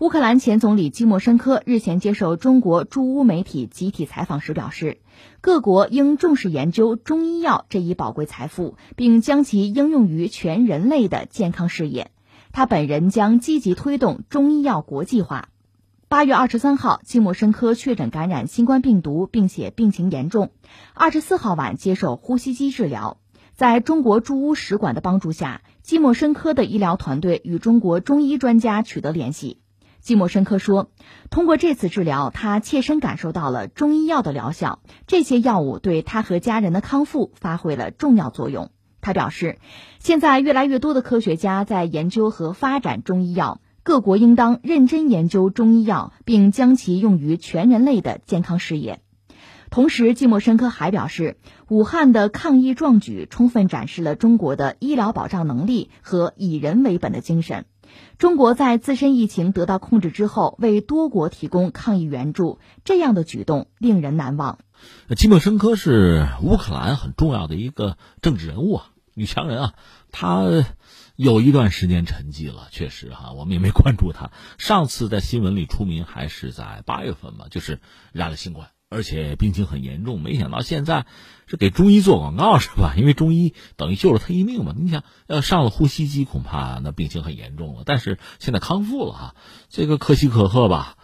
乌克兰前总理基莫申科日前接受中国驻乌媒体集体采访时表示，各国应重视研究中医药这一宝贵财富，并将其应用于全人类的健康事业。他本人将积极推动中医药国际化。八月二十三号，基莫申科确诊感染新冠病毒，并且病情严重。二十四号晚接受呼吸机治疗。在中国驻乌使馆的帮助下，基莫申科的医疗团队与中国中医专家取得联系。季莫申科说：“通过这次治疗，他切身感受到了中医药的疗效。这些药物对他和家人的康复发挥了重要作用。”他表示：“现在越来越多的科学家在研究和发展中医药，各国应当认真研究中医药，并将其用于全人类的健康事业。”同时，季莫申科还表示，武汉的抗疫壮举充分展示了中国的医疗保障能力和以人为本的精神。中国在自身疫情得到控制之后，为多国提供抗疫援助，这样的举动令人难忘。基莫申科是乌克兰很重要的一个政治人物啊，女强人啊，她有一段时间沉寂了，确实哈，我们也没关注她。上次在新闻里出名还是在八月份嘛，就是染了新冠。而且病情很严重，没想到现在是给中医做广告是吧？因为中医等于救了他一命嘛。你想要上了呼吸机，恐怕那病情很严重了。但是现在康复了哈，这个可喜可贺吧？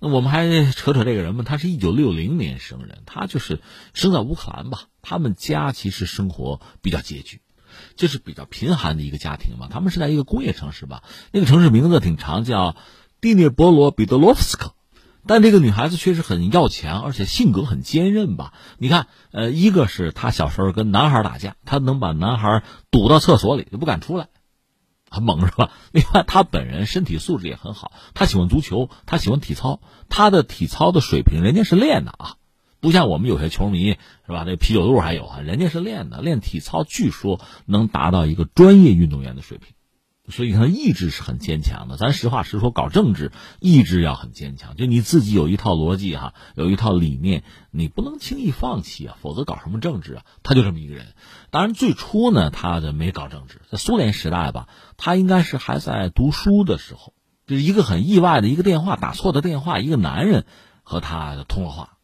那我们还扯扯这个人吧。他是一九六零年生人，他就是生在乌克兰吧？他们家其实生活比较拮据，就是比较贫寒的一个家庭嘛。他们是在一个工业城市吧？那个城市名字挺长，叫蒂涅波罗彼得罗夫斯克。但这个女孩子确实很要强，而且性格很坚韧吧？你看，呃，一个是她小时候跟男孩打架，她能把男孩堵到厕所里就不敢出来，很猛是吧？另外，她本人身体素质也很好，她喜欢足球，她喜欢体操，她的体操的水平人家是练的啊，不像我们有些球迷是吧？那啤酒肚还有啊，人家是练的，练体操，据说能达到一个专业运动员的水平。所以他意志是很坚强的。咱实话实说，搞政治意志要很坚强。就你自己有一套逻辑哈，有一套理念，你不能轻易放弃啊，否则搞什么政治啊？他就这么一个人。当然最初呢，他的没搞政治，在苏联时代吧，他应该是还在读书的时候，就是一个很意外的一个电话打错的电话，一个男人和他通了话，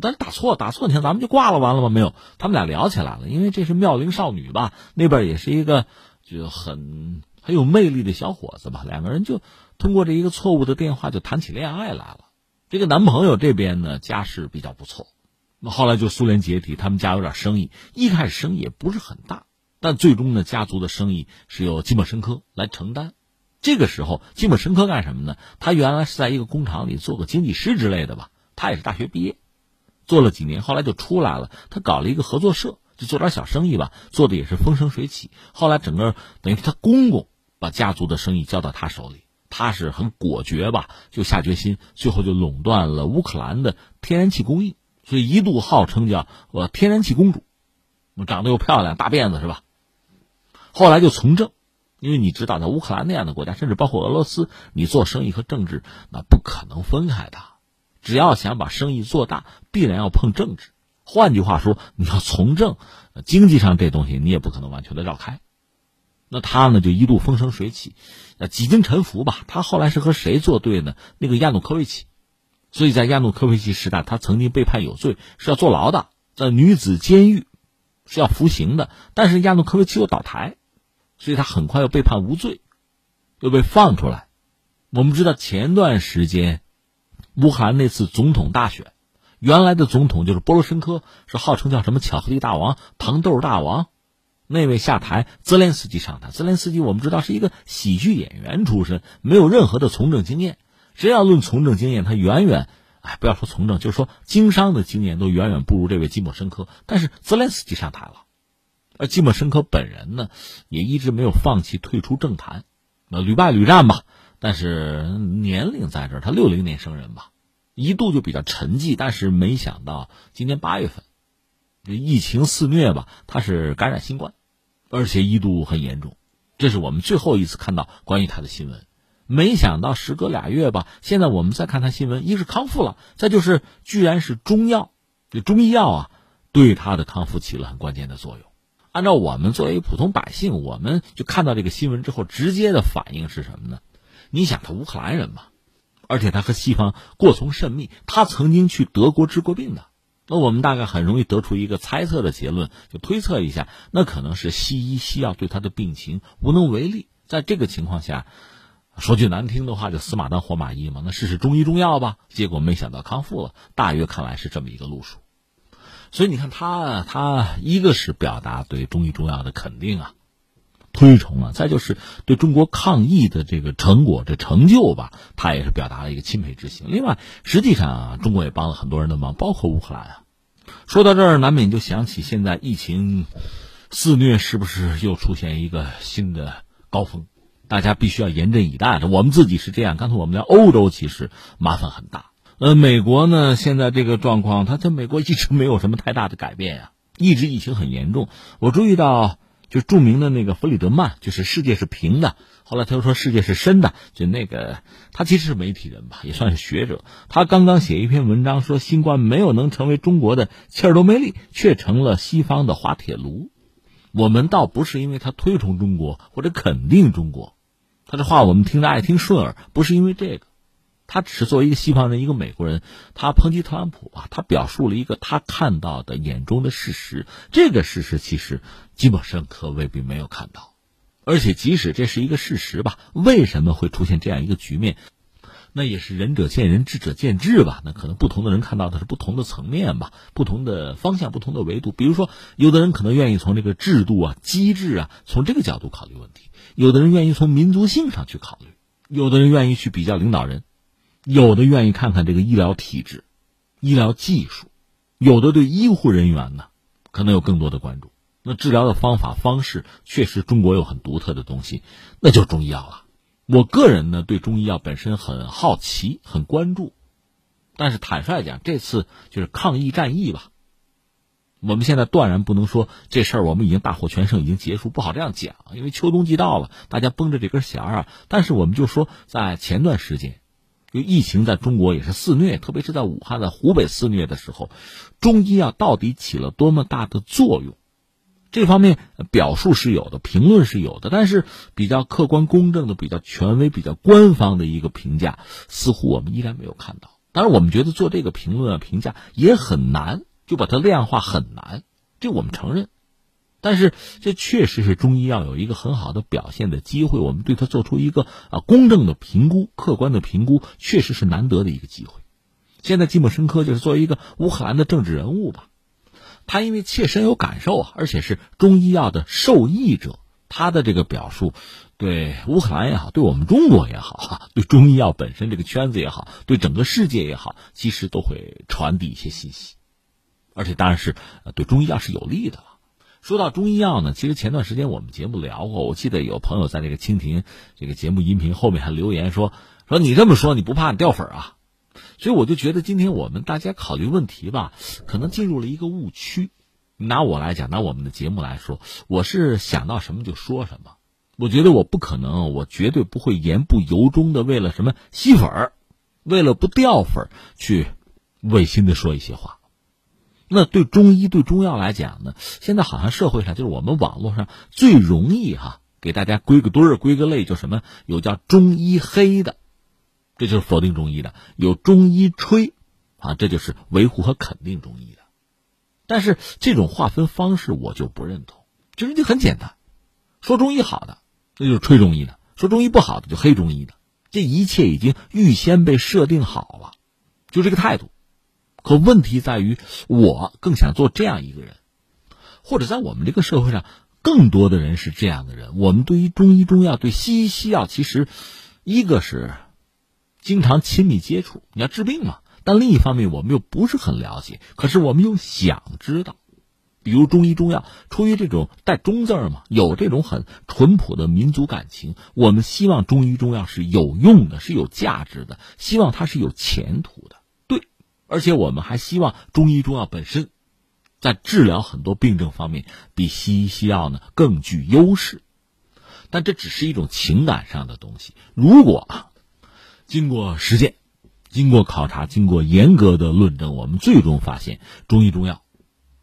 但是打错打错，你看咱们就挂了，完了吗？没有，他们俩聊起来了，因为这是妙龄少女吧，那边也是一个就很。很有魅力的小伙子吧，两个人就通过这一个错误的电话就谈起恋爱来了。这个男朋友这边呢家世比较不错，那后来就苏联解体，他们家有点生意，一开始生意也不是很大，但最终呢家族的生意是由基莫申科来承担。这个时候，基莫申科干什么呢？他原来是在一个工厂里做个经济师之类的吧，他也是大学毕业，做了几年，后来就出来了，他搞了一个合作社，就做点小生意吧，做的也是风生水起。后来整个等于他公公。把家族的生意交到他手里，他是很果决吧，就下决心，最后就垄断了乌克兰的天然气供应，所以一度号称叫我天然气公主，长得又漂亮，大辫子是吧？后来就从政，因为你知道，在乌克兰那样的国家，甚至包括俄罗斯，你做生意和政治那不可能分开的，只要想把生意做大，必然要碰政治。换句话说，你要从政，经济上这东西你也不可能完全的绕开。那他呢，就一度风生水起，呃，几经沉浮吧。他后来是和谁作对呢？那个亚努科维奇，所以在亚努科维奇时代，他曾经被判有罪，是要坐牢的，在女子监狱是要服刑的。但是亚努科维奇又倒台，所以他很快又被判无罪，又被放出来。我们知道前段时间乌克兰那次总统大选，原来的总统就是波罗申科，是号称叫什么巧克力大王、糖豆大王。那位下台，泽连斯基上台。泽连斯基我们知道是一个喜剧演员出身，没有任何的从政经验。谁要论从政经验，他远远，哎，不要说从政，就是说经商的经验都远远不如这位基莫申科。但是泽连斯基上台了，而基莫申科本人呢，也一直没有放弃退出政坛，那屡败屡战吧。但是年龄在这儿，他六零年生人吧，一度就比较沉寂。但是没想到今年八月份，疫情肆虐吧，他是感染新冠。而且一度很严重，这是我们最后一次看到关于他的新闻。没想到时隔俩月吧，现在我们再看他新闻，一个是康复了，再就是居然是中药，这中医药啊，对他的康复起了很关键的作用。按照我们作为普通百姓，我们就看到这个新闻之后，直接的反应是什么呢？你想他乌克兰人嘛，而且他和西方过从甚密，他曾经去德国治过病的。那我们大概很容易得出一个猜测的结论，就推测一下，那可能是西医西药对他的病情无能为力。在这个情况下，说句难听的话，就死马当活马医嘛。那试试中医中药吧，结果没想到康复了。大约看来是这么一个路数。所以你看他，他一个是表达对中医中药的肯定啊。推崇啊，再就是对中国抗疫的这个成果、这成就吧，他也是表达了一个钦佩之情。另外，实际上啊，中国也帮了很多人的忙，包括乌克兰啊。说到这儿，难免就想起现在疫情肆虐，是不是又出现一个新的高峰？大家必须要严阵以待的。我们自己是这样，刚才我们聊欧洲，其实麻烦很大。呃，美国呢，现在这个状况，它在美国一直没有什么太大的改变呀，一直疫情很严重。我注意到。就著名的那个弗里德曼，就是世界是平的。后来他又说世界是深的。就那个，他其实是媒体人吧，也算是学者。他刚刚写一篇文章说，新冠没有能成为中国的切尔诺贝利，却成了西方的滑铁卢。我们倒不是因为他推崇中国或者肯定中国，他这话我们听着爱听顺耳，不是因为这个。他只是作为一个西方人，一个美国人，他抨击特朗普啊，他表述了一个他看到的眼中的事实。这个事实其实基本上可未必没有看到，而且即使这是一个事实吧，为什么会出现这样一个局面？那也是仁者见仁，智者见智吧。那可能不同的人看到的是不同的层面吧，不同的方向，不同的维度。比如说，有的人可能愿意从这个制度啊、机制啊，从这个角度考虑问题；有的人愿意从民族性上去考虑；有的人愿意去比较领导人。有的愿意看看这个医疗体制、医疗技术，有的对医护人员呢，可能有更多的关注。那治疗的方法方式，确实中国有很独特的东西，那就是中医药了。我个人呢，对中医药本身很好奇、很关注，但是坦率讲，这次就是抗疫战役吧。我们现在断然不能说这事儿我们已经大获全胜，已经结束，不好这样讲，因为秋冬季到了，大家绷着这根弦儿啊。但是我们就说，在前段时间。就疫情在中国也是肆虐，特别是在武汉、在湖北肆虐的时候，中医药到底起了多么大的作用？这方面表述是有的，评论是有的，但是比较客观公正的、比较权威、比较官方的一个评价，似乎我们依然没有看到。当然，我们觉得做这个评论啊、评价也很难，就把它量化很难，这我们承认。但是这确实是中医药有一个很好的表现的机会，我们对它做出一个啊公正的评估、客观的评估，确实是难得的一个机会。现在季莫申科就是作为一个乌克兰的政治人物吧，他因为切身有感受啊，而且是中医药的受益者，他的这个表述，对乌克兰也好，对我们中国也好，对中医药本身这个圈子也好，对整个世界也好，其实都会传递一些信息，而且当然是对中医药是有利的。说到中医药呢，其实前段时间我们节目聊过，我记得有朋友在这个蜻蜓这个节目音频后面还留言说说你这么说你不怕你掉粉啊？所以我就觉得今天我们大家考虑问题吧，可能进入了一个误区。拿我来讲，拿我们的节目来说，我是想到什么就说什么。我觉得我不可能，我绝对不会言不由衷的为了什么吸粉儿，为了不掉粉儿去违心的说一些话。那对中医、对中药来讲呢，现在好像社会上就是我们网络上最容易哈给大家归个堆儿、归个类，就什么有叫中医黑的，这就是否定中医的；有中医吹，啊，这就是维护和肯定中医的。但是这种划分方式我就不认同，就是就很简单，说中医好的那就是吹中医的，说中医不好的就黑中医的，这一切已经预先被设定好了，就这个态度。可问题在于，我更想做这样一个人，或者在我们这个社会上，更多的人是这样的人。我们对于中医中药、对西医西药，其实一个是经常亲密接触，你要治病嘛。但另一方面，我们又不是很了解，可是我们又想知道。比如中医中药，出于这种带“中”字嘛，有这种很淳朴的民族感情，我们希望中医中药是有用的，是有价值的，希望它是有前途的。对而且我们还希望中医中药本身，在治疗很多病症方面比西医西药呢更具优势，但这只是一种情感上的东西。如果啊，经过实践、经过考察、经过严格的论证，我们最终发现中医中药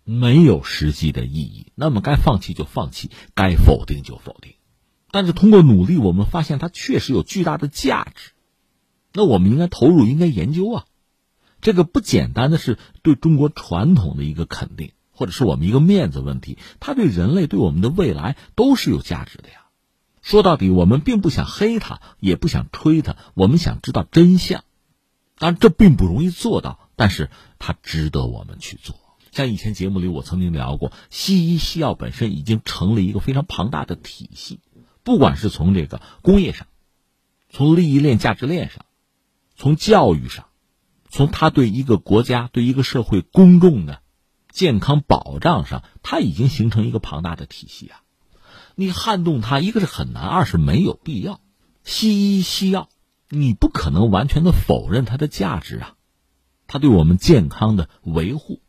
没有实际的意义，那么该放弃就放弃，该否定就否定。但是通过努力，我们发现它确实有巨大的价值。那我们应该投入，应该研究啊。这个不简单的是对中国传统的一个肯定，或者是我们一个面子问题。它对人类、对我们的未来都是有价值的呀。说到底，我们并不想黑他，也不想吹他，我们想知道真相。当然，这并不容易做到，但是它值得我们去做。像以前节目里我曾经聊过，西医西药本身已经成了一个非常庞大的体系，不管是从这个工业上，从利益链、价值链上，从教育上。从他对一个国家、对一个社会公众的健康保障上，他已经形成一个庞大的体系啊！你撼动它，一个是很难，二是没有必要。西医西药，你不可能完全的否认它的价值啊！它对我们健康的维护，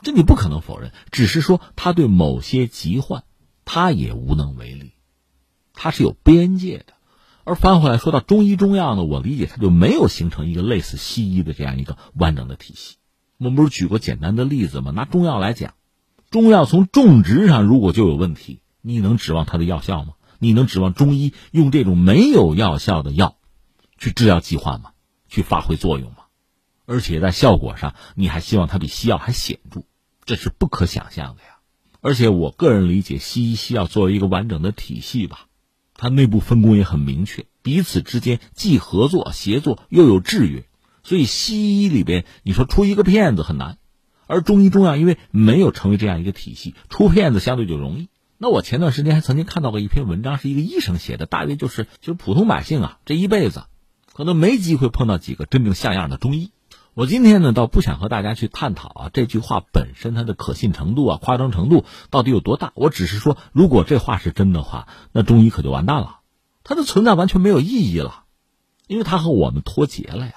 这你不可能否认。只是说，它对某些疾患，它也无能为力，它是有边界的。而翻回来说到中医中药呢，我理解它就没有形成一个类似西医的这样一个完整的体系。我们不是举过简单的例子吗？拿中药来讲，中药从种植上如果就有问题，你能指望它的药效吗？你能指望中医用这种没有药效的药去治疗疾患吗？去发挥作用吗？而且在效果上，你还希望它比西药还显著？这是不可想象的呀！而且我个人理解，西医西药作为一个完整的体系吧。它内部分工也很明确，彼此之间既合作协作又有制约，所以西医里边你说出一个骗子很难，而中医中药因为没有成为这样一个体系，出骗子相对就容易。那我前段时间还曾经看到过一篇文章，是一个医生写的，大约就是就是普通百姓啊，这一辈子可能没机会碰到几个真正像样的中医。我今天呢，倒不想和大家去探讨啊这句话本身它的可信程度啊、夸张程度到底有多大。我只是说，如果这话是真的话，那中医可就完蛋了，它的存在完全没有意义了，因为它和我们脱节了呀。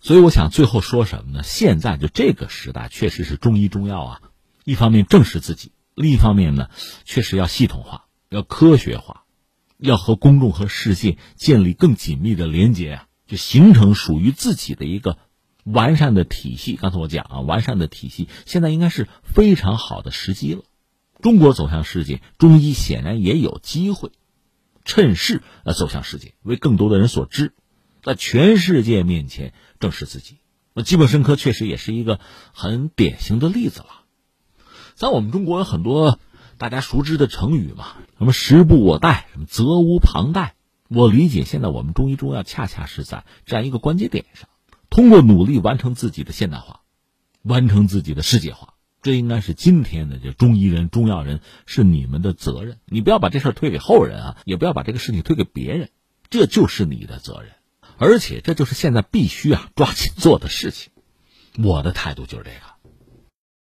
所以我想最后说什么呢？现在就这个时代，确实是中医中药啊，一方面正视自己，另一方面呢，确实要系统化、要科学化，要和公众和世界建立更紧密的连接啊，就形成属于自己的一个。完善的体系，刚才我讲啊，完善的体系现在应该是非常好的时机了。中国走向世界，中医显然也有机会趁势呃走向世界，为更多的人所知，在全世界面前正视自己。那基本生科确实也是一个很典型的例子了。在我们中国有很多大家熟知的成语嘛，什么时不我待，什么责无旁贷。我理解现在我们中医中药恰恰是在这样一个关节点上。通过努力完成自己的现代化，完成自己的世界化，这应该是今天的这中医人、中药人是你们的责任。你不要把这事推给后人啊，也不要把这个事情推给别人，这就是你的责任，而且这就是现在必须啊抓紧做的事情。我的态度就是这个。